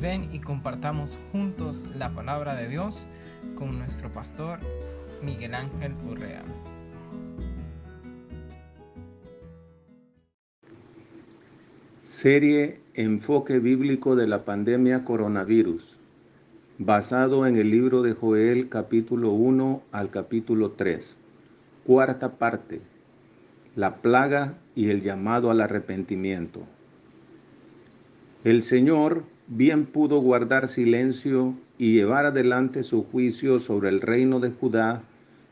Ven y compartamos juntos la palabra de Dios con nuestro pastor Miguel Ángel Urrea. Serie Enfoque Bíblico de la Pandemia Coronavirus, basado en el libro de Joel capítulo 1 al capítulo 3. Cuarta parte, la plaga y el llamado al arrepentimiento. El Señor bien pudo guardar silencio y llevar adelante su juicio sobre el reino de Judá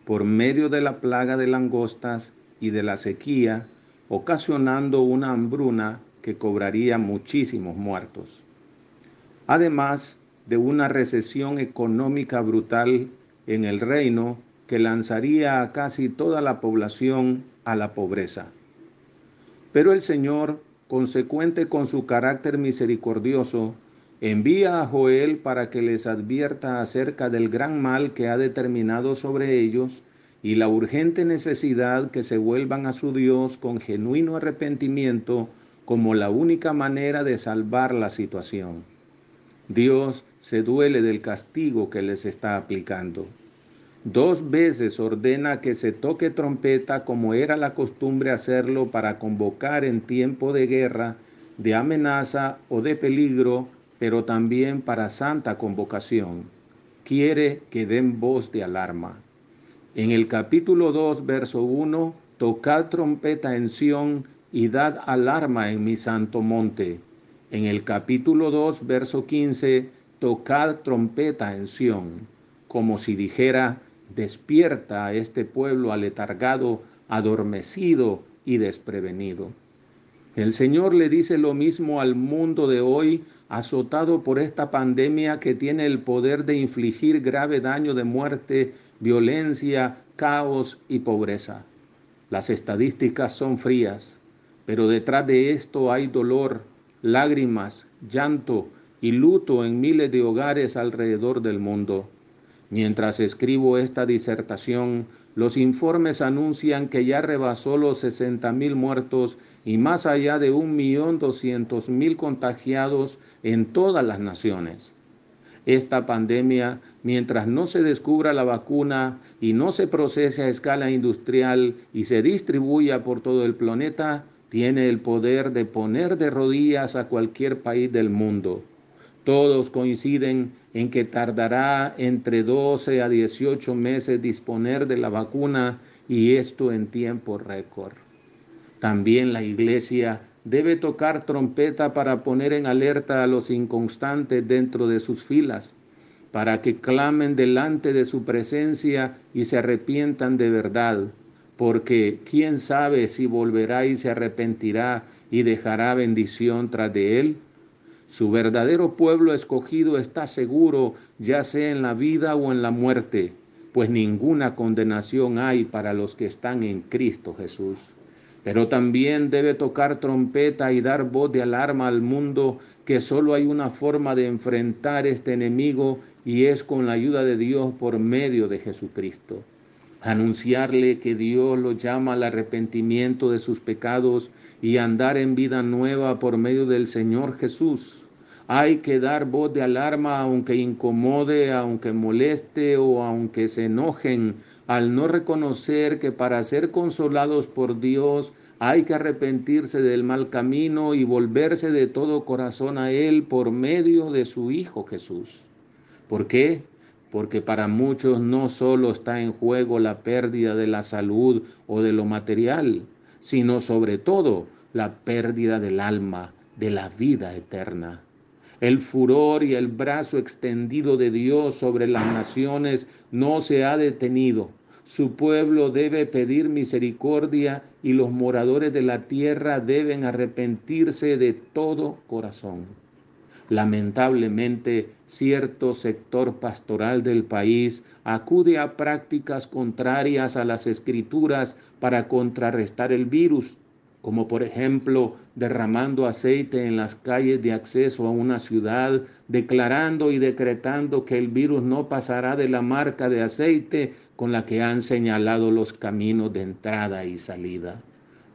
por medio de la plaga de langostas y de la sequía, ocasionando una hambruna que cobraría muchísimos muertos. Además de una recesión económica brutal en el reino que lanzaría a casi toda la población a la pobreza. Pero el Señor, consecuente con su carácter misericordioso, envía a Joel para que les advierta acerca del gran mal que ha determinado sobre ellos y la urgente necesidad que se vuelvan a su Dios con genuino arrepentimiento como la única manera de salvar la situación. Dios se duele del castigo que les está aplicando. Dos veces ordena que se toque trompeta como era la costumbre hacerlo para convocar en tiempo de guerra, de amenaza o de peligro pero también para santa convocación. Quiere que den voz de alarma. En el capítulo 2, verso 1, tocad trompeta en Sión y dad alarma en mi santo monte. En el capítulo 2, verso 15, tocad trompeta en Sión, como si dijera, despierta a este pueblo aletargado, adormecido y desprevenido. El Señor le dice lo mismo al mundo de hoy, azotado por esta pandemia que tiene el poder de infligir grave daño de muerte, violencia, caos y pobreza. Las estadísticas son frías, pero detrás de esto hay dolor, lágrimas, llanto y luto en miles de hogares alrededor del mundo. Mientras escribo esta disertación, los informes anuncian que ya rebasó los 60 mil muertos y más allá de 1.200.000 contagiados en todas las naciones. Esta pandemia, mientras no se descubra la vacuna y no se procese a escala industrial y se distribuya por todo el planeta, tiene el poder de poner de rodillas a cualquier país del mundo. Todos coinciden en que tardará entre 12 a 18 meses disponer de la vacuna y esto en tiempo récord. También la iglesia debe tocar trompeta para poner en alerta a los inconstantes dentro de sus filas, para que clamen delante de su presencia y se arrepientan de verdad, porque quién sabe si volverá y se arrepentirá y dejará bendición tras de él. Su verdadero pueblo escogido está seguro, ya sea en la vida o en la muerte, pues ninguna condenación hay para los que están en Cristo Jesús. Pero también debe tocar trompeta y dar voz de alarma al mundo que solo hay una forma de enfrentar este enemigo y es con la ayuda de Dios por medio de Jesucristo. Anunciarle que Dios lo llama al arrepentimiento de sus pecados y andar en vida nueva por medio del Señor Jesús. Hay que dar voz de alarma aunque incomode, aunque moleste o aunque se enojen, al no reconocer que para ser consolados por Dios hay que arrepentirse del mal camino y volverse de todo corazón a Él por medio de su Hijo Jesús. ¿Por qué? Porque para muchos no solo está en juego la pérdida de la salud o de lo material, sino sobre todo la pérdida del alma, de la vida eterna. El furor y el brazo extendido de Dios sobre las naciones no se ha detenido. Su pueblo debe pedir misericordia y los moradores de la tierra deben arrepentirse de todo corazón. Lamentablemente, cierto sector pastoral del país acude a prácticas contrarias a las escrituras para contrarrestar el virus como por ejemplo derramando aceite en las calles de acceso a una ciudad, declarando y decretando que el virus no pasará de la marca de aceite con la que han señalado los caminos de entrada y salida.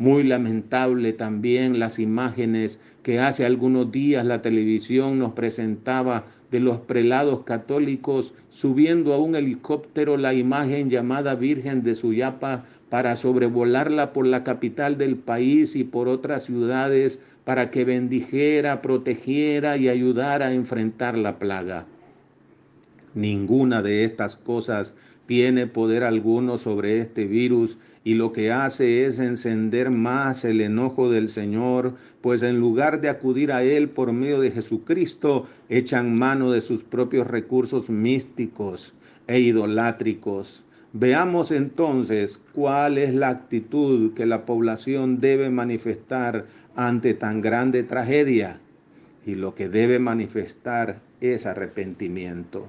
Muy lamentable también las imágenes que hace algunos días la televisión nos presentaba de los prelados católicos subiendo a un helicóptero la imagen llamada Virgen de Suyapa para sobrevolarla por la capital del país y por otras ciudades para que bendijera, protegiera y ayudara a enfrentar la plaga. Ninguna de estas cosas tiene poder alguno sobre este virus y lo que hace es encender más el enojo del Señor, pues en lugar de acudir a Él por medio de Jesucristo, echan mano de sus propios recursos místicos e idolátricos. Veamos entonces cuál es la actitud que la población debe manifestar ante tan grande tragedia. Y lo que debe manifestar es arrepentimiento.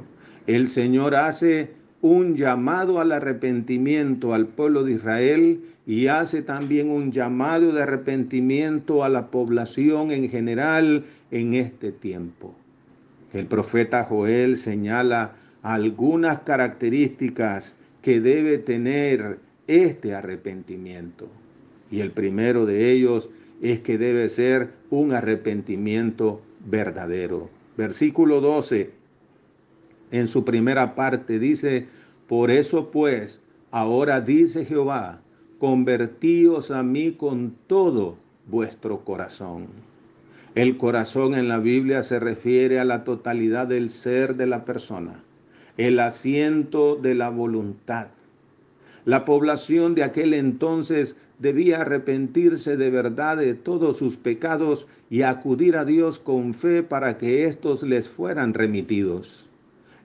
El Señor hace un llamado al arrepentimiento al pueblo de Israel y hace también un llamado de arrepentimiento a la población en general en este tiempo. El profeta Joel señala algunas características que debe tener este arrepentimiento. Y el primero de ellos es que debe ser un arrepentimiento verdadero. Versículo 12 en su primera parte dice, por eso pues, ahora dice Jehová, convertíos a mí con todo vuestro corazón. El corazón en la Biblia se refiere a la totalidad del ser de la persona, el asiento de la voluntad. La población de aquel entonces debía arrepentirse de verdad de todos sus pecados y acudir a Dios con fe para que éstos les fueran remitidos.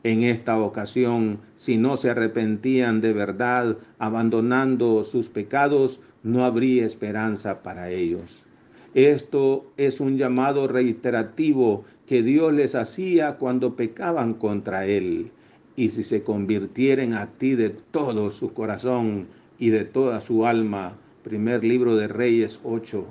En esta ocasión, si no se arrepentían de verdad, abandonando sus pecados, no habría esperanza para ellos. Esto es un llamado reiterativo que Dios les hacía cuando pecaban contra Él. Y si se convirtieren a ti de todo su corazón y de toda su alma, primer libro de Reyes 8,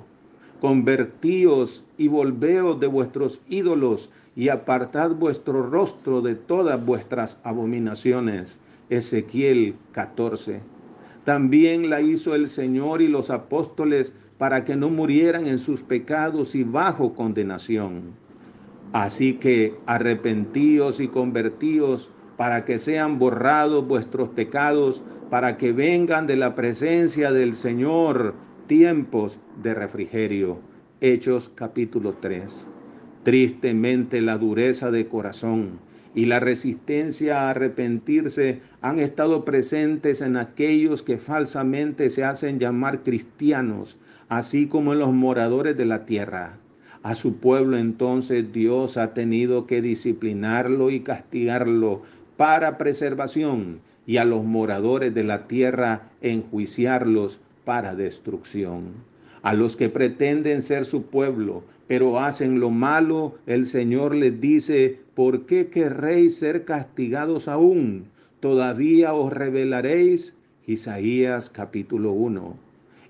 convertíos y volveos de vuestros ídolos y apartad vuestro rostro de todas vuestras abominaciones. Ezequiel 14. También la hizo el Señor y los apóstoles para que no murieran en sus pecados y bajo condenación. Así que arrepentíos y convertíos para que sean borrados vuestros pecados, para que vengan de la presencia del Señor tiempos de refrigerio. Hechos capítulo 3. Tristemente la dureza de corazón y la resistencia a arrepentirse han estado presentes en aquellos que falsamente se hacen llamar cristianos, así como en los moradores de la tierra. A su pueblo entonces Dios ha tenido que disciplinarlo y castigarlo para preservación y a los moradores de la tierra enjuiciarlos para destrucción. A los que pretenden ser su pueblo, pero hacen lo malo, el Señor les dice, ¿por qué querréis ser castigados aún? Todavía os revelaréis. Isaías capítulo 1.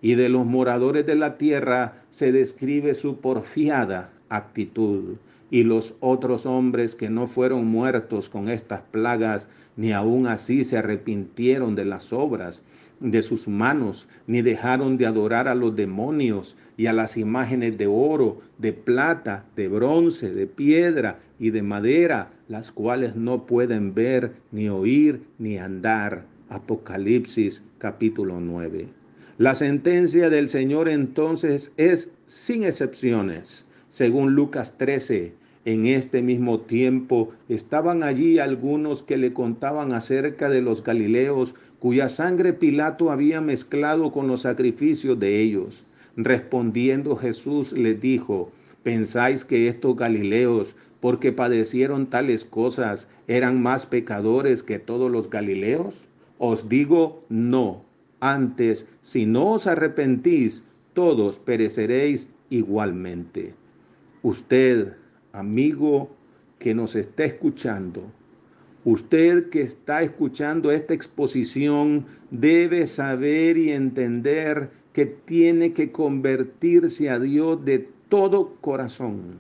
Y de los moradores de la tierra se describe su porfiada actitud. Y los otros hombres que no fueron muertos con estas plagas, ni aun así se arrepintieron de las obras de sus manos, ni dejaron de adorar a los demonios y a las imágenes de oro, de plata, de bronce, de piedra y de madera, las cuales no pueden ver, ni oír, ni andar. Apocalipsis capítulo 9. La sentencia del Señor entonces es sin excepciones. Según Lucas 13, en este mismo tiempo estaban allí algunos que le contaban acerca de los Galileos cuya sangre Pilato había mezclado con los sacrificios de ellos. Respondiendo Jesús les dijo, ¿pensáis que estos Galileos, porque padecieron tales cosas, eran más pecadores que todos los Galileos? Os digo, no. Antes, si no os arrepentís, todos pereceréis igualmente. Usted, amigo que nos está escuchando, Usted que está escuchando esta exposición debe saber y entender que tiene que convertirse a Dios de todo corazón.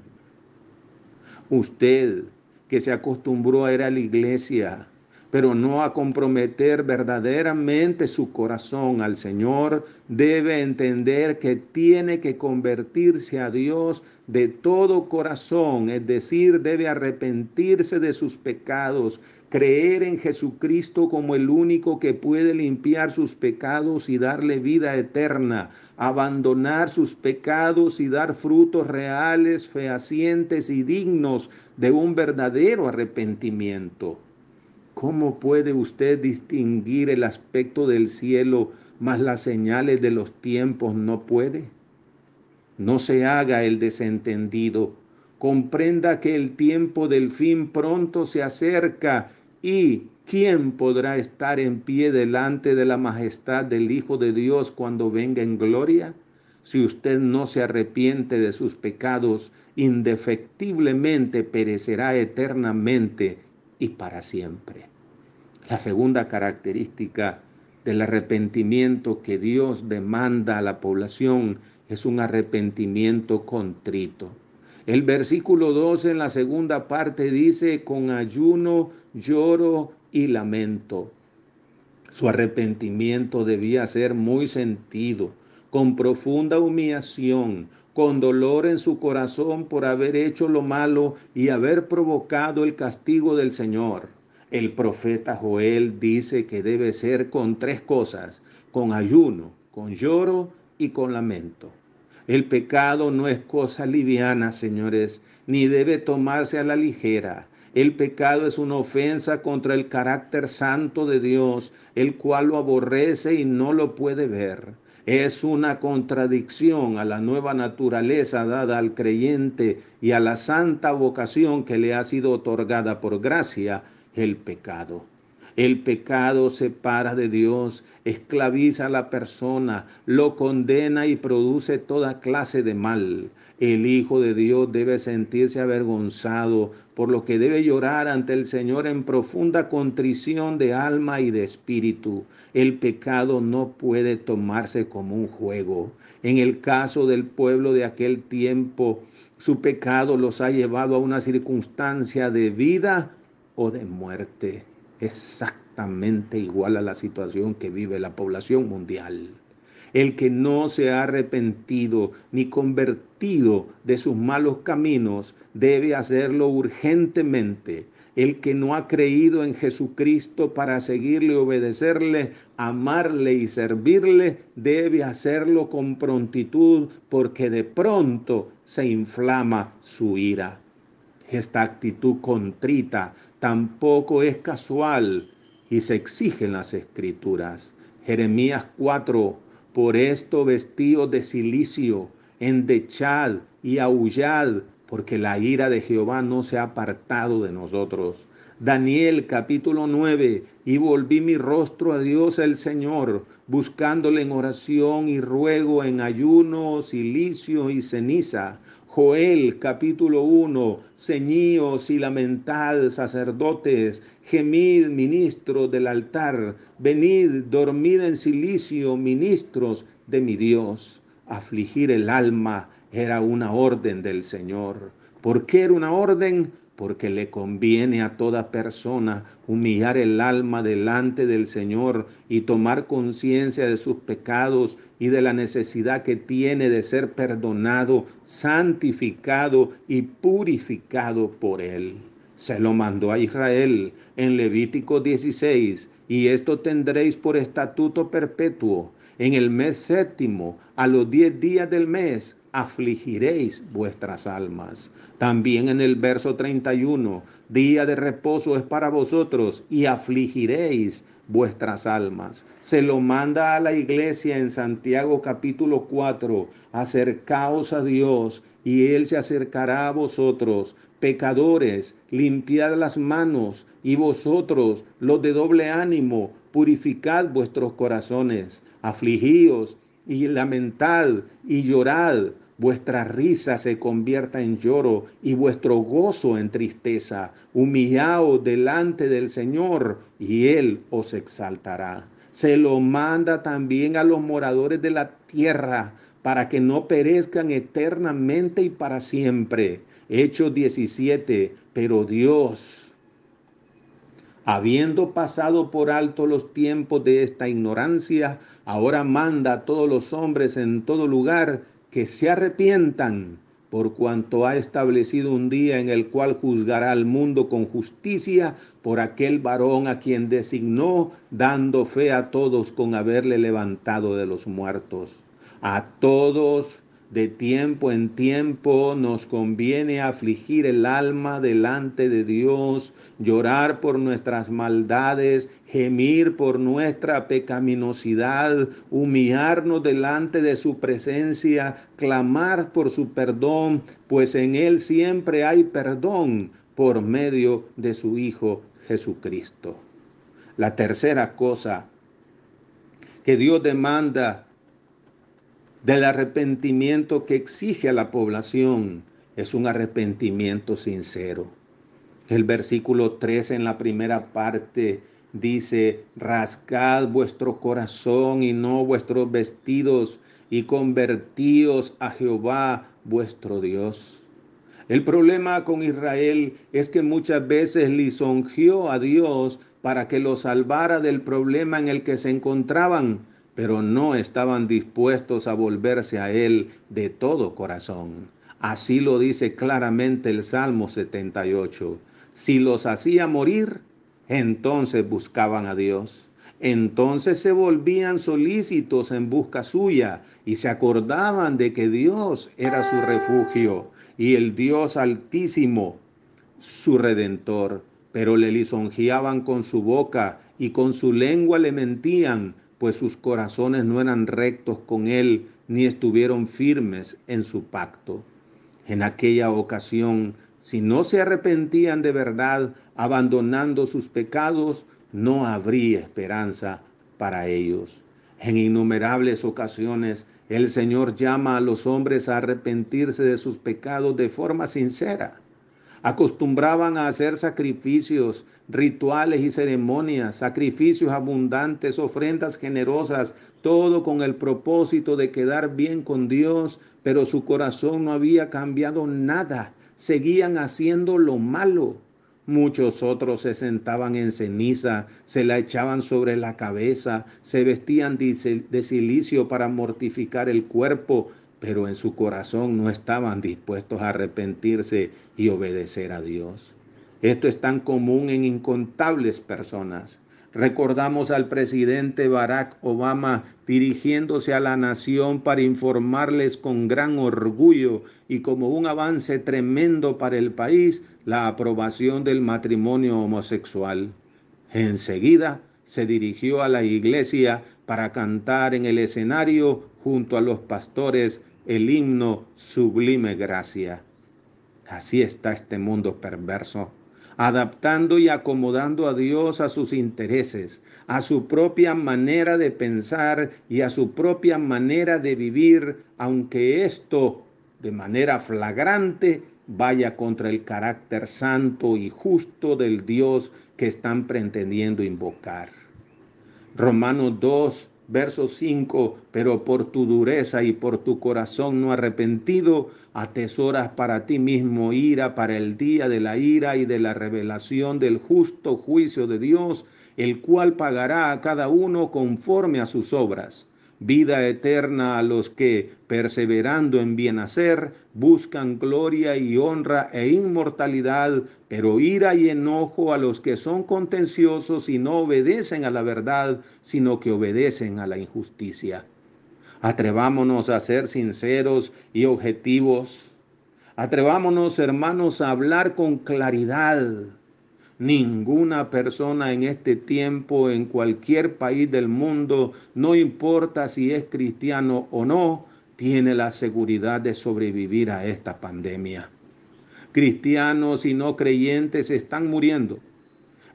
Usted que se acostumbró a ir a la iglesia, pero no a comprometer verdaderamente su corazón al Señor, debe entender que tiene que convertirse a Dios de todo corazón, es decir, debe arrepentirse de sus pecados, creer en Jesucristo como el único que puede limpiar sus pecados y darle vida eterna, abandonar sus pecados y dar frutos reales, fehacientes y dignos de un verdadero arrepentimiento. ¿Cómo puede usted distinguir el aspecto del cielo, más las señales de los tiempos no puede? No se haga el desentendido. Comprenda que el tiempo del fin pronto se acerca y ¿quién podrá estar en pie delante de la majestad del Hijo de Dios cuando venga en gloria? Si usted no se arrepiente de sus pecados, indefectiblemente perecerá eternamente y para siempre. La segunda característica del arrepentimiento que Dios demanda a la población es un arrepentimiento contrito. El versículo 12 en la segunda parte dice, con ayuno, lloro y lamento. Su arrepentimiento debía ser muy sentido, con profunda humillación, con dolor en su corazón por haber hecho lo malo y haber provocado el castigo del Señor. El profeta Joel dice que debe ser con tres cosas, con ayuno, con lloro y con lamento. El pecado no es cosa liviana, señores, ni debe tomarse a la ligera. El pecado es una ofensa contra el carácter santo de Dios, el cual lo aborrece y no lo puede ver es una contradicción a la nueva naturaleza dada al creyente y a la santa vocación que le ha sido otorgada por gracia, el pecado. El pecado separa de Dios, esclaviza a la persona, lo condena y produce toda clase de mal. El Hijo de Dios debe sentirse avergonzado, por lo que debe llorar ante el Señor en profunda contrición de alma y de espíritu. El pecado no puede tomarse como un juego. En el caso del pueblo de aquel tiempo, su pecado los ha llevado a una circunstancia de vida o de muerte. Exactamente igual a la situación que vive la población mundial. El que no se ha arrepentido ni convertido de sus malos caminos debe hacerlo urgentemente. El que no ha creído en Jesucristo para seguirle, obedecerle, amarle y servirle, debe hacerlo con prontitud porque de pronto se inflama su ira. Esta actitud contrita tampoco es casual y se exige en las escrituras. Jeremías 4, por esto vestidos de silicio, endechad y aullad, porque la ira de Jehová no se ha apartado de nosotros. Daniel capítulo 9, y volví mi rostro a Dios el Señor, buscándole en oración y ruego, en ayuno, silicio y ceniza. Joel capítulo 1, ceñíos y lamentad sacerdotes, gemid ministros del altar, venid, dormid en silicio ministros de mi Dios. Afligir el alma era una orden del Señor. ¿Por qué era una orden? Porque le conviene a toda persona humillar el alma delante del Señor y tomar conciencia de sus pecados y de la necesidad que tiene de ser perdonado, santificado y purificado por Él. Se lo mandó a Israel en Levítico 16, y esto tendréis por estatuto perpetuo. En el mes séptimo, a los diez días del mes, afligiréis vuestras almas. También en el verso 31, día de reposo es para vosotros y afligiréis vuestras almas. Se lo manda a la iglesia en Santiago capítulo 4, acercaos a Dios y Él se acercará a vosotros. Pecadores, limpiad las manos y vosotros, los de doble ánimo, purificad vuestros corazones, afligíos y lamentad y llorad vuestra risa se convierta en lloro y vuestro gozo en tristeza. Humillaos delante del Señor y Él os exaltará. Se lo manda también a los moradores de la tierra para que no perezcan eternamente y para siempre. Hechos 17, pero Dios habiendo pasado por alto los tiempos de esta ignorancia, ahora manda a todos los hombres en todo lugar que se arrepientan, por cuanto ha establecido un día en el cual juzgará al mundo con justicia por aquel varón a quien designó, dando fe a todos con haberle levantado de los muertos. A todos de tiempo en tiempo nos conviene afligir el alma delante de Dios, llorar por nuestras maldades, gemir por nuestra pecaminosidad, humillarnos delante de su presencia, clamar por su perdón, pues en Él siempre hay perdón por medio de su Hijo Jesucristo. La tercera cosa que Dios demanda del arrepentimiento que exige a la población es un arrepentimiento sincero. El versículo 3 en la primera parte dice, rascad vuestro corazón y no vuestros vestidos y convertíos a Jehová vuestro Dios. El problema con Israel es que muchas veces lisonjeó a Dios para que lo salvara del problema en el que se encontraban pero no estaban dispuestos a volverse a Él de todo corazón. Así lo dice claramente el Salmo 78. Si los hacía morir, entonces buscaban a Dios. Entonces se volvían solícitos en busca suya y se acordaban de que Dios era su refugio y el Dios altísimo, su redentor. Pero le lisonjeaban con su boca y con su lengua le mentían pues sus corazones no eran rectos con él, ni estuvieron firmes en su pacto. En aquella ocasión, si no se arrepentían de verdad, abandonando sus pecados, no habría esperanza para ellos. En innumerables ocasiones, el Señor llama a los hombres a arrepentirse de sus pecados de forma sincera Acostumbraban a hacer sacrificios, rituales y ceremonias, sacrificios abundantes, ofrendas generosas, todo con el propósito de quedar bien con Dios, pero su corazón no había cambiado nada. Seguían haciendo lo malo. Muchos otros se sentaban en ceniza, se la echaban sobre la cabeza, se vestían de silicio para mortificar el cuerpo, pero en su corazón no estaban dispuestos a arrepentirse y obedecer a Dios. Esto es tan común en incontables personas. Recordamos al presidente Barack Obama dirigiéndose a la nación para informarles con gran orgullo y como un avance tremendo para el país la aprobación del matrimonio homosexual. Enseguida se dirigió a la iglesia para cantar en el escenario junto a los pastores el himno Sublime Gracia. Así está este mundo perverso, adaptando y acomodando a Dios a sus intereses, a su propia manera de pensar y a su propia manera de vivir, aunque esto de manera flagrante vaya contra el carácter santo y justo del Dios que están pretendiendo invocar. Romanos 2, Verso 5, pero por tu dureza y por tu corazón no arrepentido, atesoras para ti mismo ira para el día de la ira y de la revelación del justo juicio de Dios, el cual pagará a cada uno conforme a sus obras vida eterna a los que, perseverando en bien hacer, buscan gloria y honra e inmortalidad, pero ira y enojo a los que son contenciosos y no obedecen a la verdad, sino que obedecen a la injusticia. Atrevámonos a ser sinceros y objetivos. Atrevámonos, hermanos, a hablar con claridad Ninguna persona en este tiempo, en cualquier país del mundo, no importa si es cristiano o no, tiene la seguridad de sobrevivir a esta pandemia. Cristianos y no creyentes están muriendo.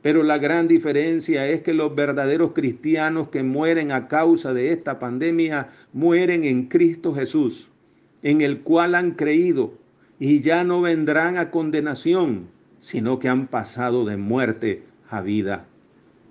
Pero la gran diferencia es que los verdaderos cristianos que mueren a causa de esta pandemia mueren en Cristo Jesús, en el cual han creído y ya no vendrán a condenación, sino que han pasado de muerte a vida.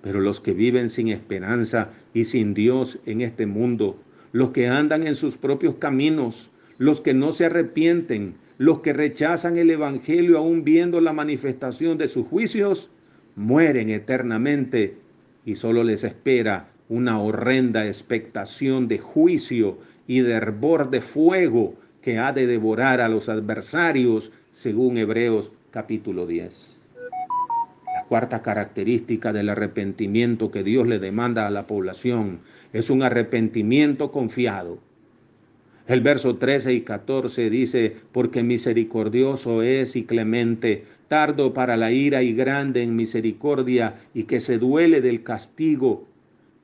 Pero los que viven sin esperanza y sin Dios en este mundo, los que andan en sus propios caminos, los que no se arrepienten, los que rechazan el Evangelio aún viendo la manifestación de sus juicios, mueren eternamente y solo les espera una horrenda expectación de juicio y de hervor de fuego que ha de devorar a los adversarios, según Hebreos capítulo 10. La cuarta característica del arrepentimiento que Dios le demanda a la población es un arrepentimiento confiado. El verso 13 y 14 dice, porque misericordioso es y clemente, tardo para la ira y grande en misericordia, y que se duele del castigo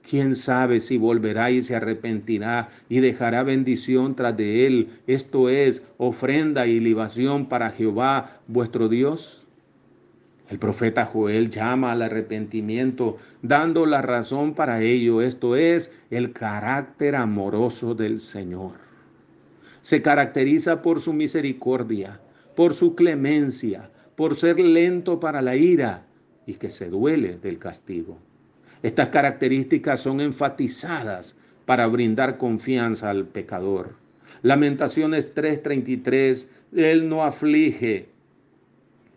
¿Quién sabe si volverá y se arrepentirá y dejará bendición tras de él? Esto es ofrenda y libación para Jehová vuestro Dios. El profeta Joel llama al arrepentimiento dando la razón para ello. Esto es el carácter amoroso del Señor. Se caracteriza por su misericordia, por su clemencia, por ser lento para la ira y que se duele del castigo. Estas características son enfatizadas para brindar confianza al pecador. Lamentaciones 3:33, Él no aflige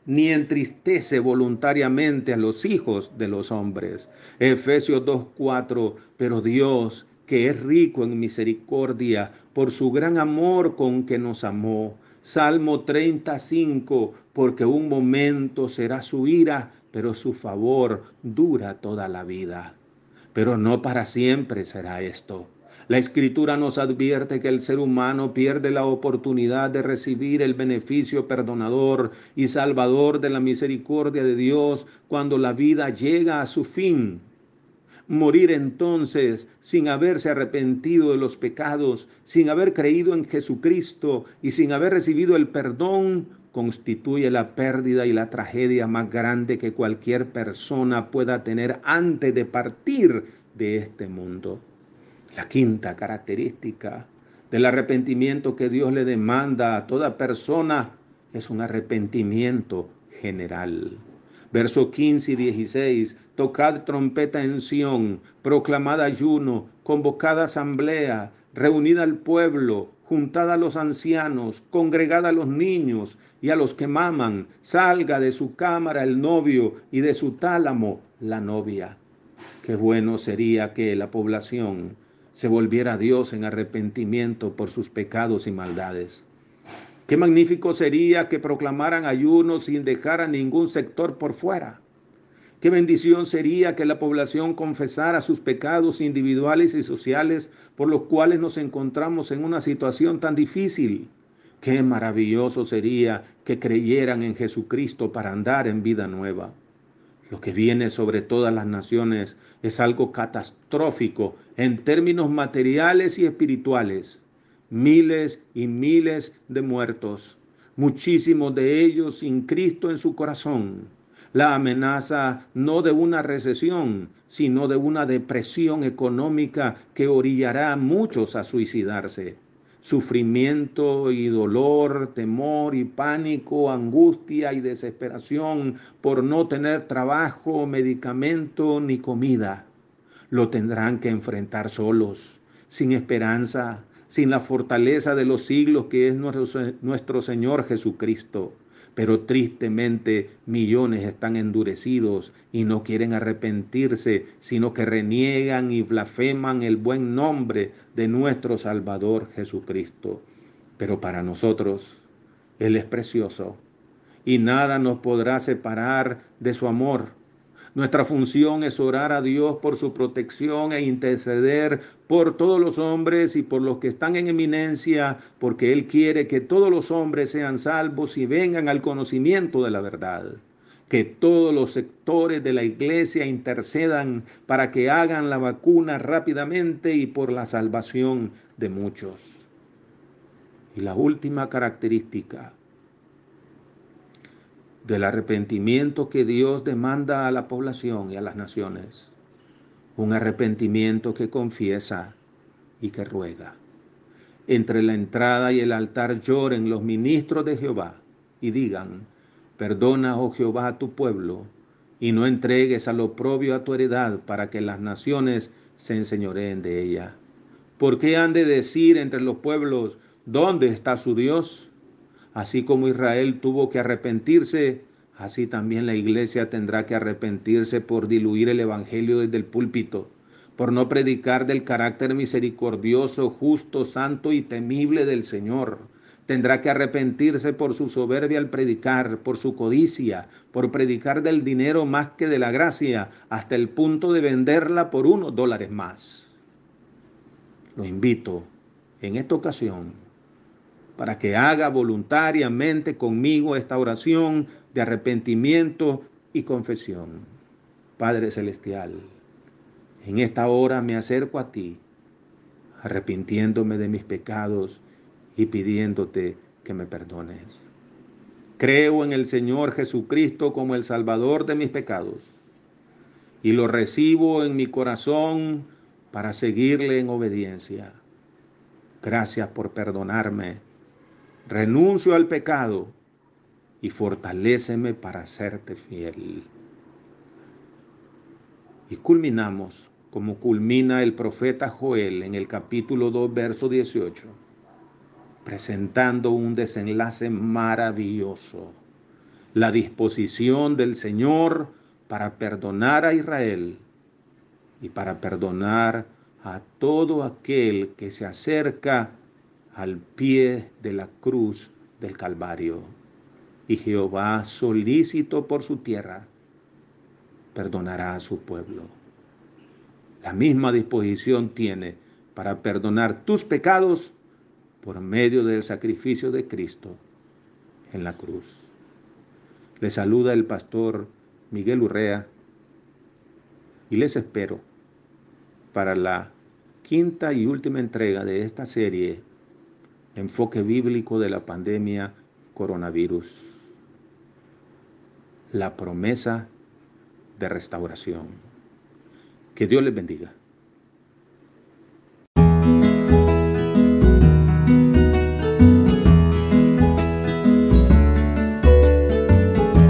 ni entristece voluntariamente a los hijos de los hombres. Efesios 2:4, pero Dios, que es rico en misericordia, por su gran amor con que nos amó. Salmo 35, porque un momento será su ira, pero su favor dura toda la vida. Pero no para siempre será esto. La escritura nos advierte que el ser humano pierde la oportunidad de recibir el beneficio perdonador y salvador de la misericordia de Dios cuando la vida llega a su fin. Morir entonces sin haberse arrepentido de los pecados, sin haber creído en Jesucristo y sin haber recibido el perdón constituye la pérdida y la tragedia más grande que cualquier persona pueda tener antes de partir de este mundo. La quinta característica del arrepentimiento que Dios le demanda a toda persona es un arrepentimiento general. Verso 15 y 16, tocad trompeta en Sión, proclamad ayuno, convocad asamblea, reunid al pueblo, juntad a los ancianos, congregad a los niños y a los que maman, salga de su cámara el novio y de su tálamo la novia. Qué bueno sería que la población se volviera a Dios en arrepentimiento por sus pecados y maldades. Qué magnífico sería que proclamaran ayuno sin dejar a ningún sector por fuera. Qué bendición sería que la población confesara sus pecados individuales y sociales por los cuales nos encontramos en una situación tan difícil. Qué maravilloso sería que creyeran en Jesucristo para andar en vida nueva. Lo que viene sobre todas las naciones es algo catastrófico en términos materiales y espirituales. Miles y miles de muertos, muchísimos de ellos sin Cristo en su corazón la amenaza no de una recesión, sino de una depresión económica que orillará a muchos a suicidarse. Sufrimiento y dolor, temor y pánico, angustia y desesperación por no tener trabajo, medicamento ni comida. Lo tendrán que enfrentar solos, sin esperanza, sin la fortaleza de los siglos que es nuestro, Señor Jesucristo pero tristemente millones están endurecidos y no quieren arrepentirse, sino que reniegan y blasfeman el buen nombre de nuestro Salvador Jesucristo. Pero para nosotros Él es precioso y nada nos podrá separar de su amor nuestra función es orar a Dios por su protección e interceder por todos los hombres y por los que están en eminencia, porque Él quiere que todos los hombres sean salvos y vengan al conocimiento de la verdad. Que todos los sectores de la iglesia intercedan para que hagan la vacuna rápidamente y por la salvación de muchos. Y la última característica del arrepentimiento que Dios demanda a la población y a las naciones. Un arrepentimiento que confiesa y que ruega. Entre la entrada y el altar lloren los ministros de Jehová y digan, perdona, oh Jehová, a tu pueblo, y no entregues al oprobio a tu heredad para que las naciones se enseñoreen de ella. ¿Por qué han de decir entre los pueblos, ¿dónde está su Dios? Así como Israel tuvo que arrepentirse, así también la iglesia tendrá que arrepentirse por diluir el Evangelio desde el púlpito, por no predicar del carácter misericordioso, justo, santo y temible del Señor. Tendrá que arrepentirse por su soberbia al predicar, por su codicia, por predicar del dinero más que de la gracia, hasta el punto de venderla por unos dólares más. Lo invito en esta ocasión para que haga voluntariamente conmigo esta oración de arrepentimiento y confesión. Padre Celestial, en esta hora me acerco a ti, arrepintiéndome de mis pecados y pidiéndote que me perdones. Creo en el Señor Jesucristo como el Salvador de mis pecados y lo recibo en mi corazón para seguirle en obediencia. Gracias por perdonarme. Renuncio al pecado y fortaléceme para serte fiel. Y culminamos como culmina el profeta Joel en el capítulo 2, verso 18, presentando un desenlace maravilloso, la disposición del Señor para perdonar a Israel y para perdonar a todo aquel que se acerca al pie de la cruz del Calvario. Y Jehová, solícito por su tierra, perdonará a su pueblo. La misma disposición tiene para perdonar tus pecados por medio del sacrificio de Cristo en la cruz. Le saluda el pastor Miguel Urrea y les espero para la quinta y última entrega de esta serie, Enfoque Bíblico de la Pandemia Coronavirus. La promesa de restauración. Que Dios les bendiga.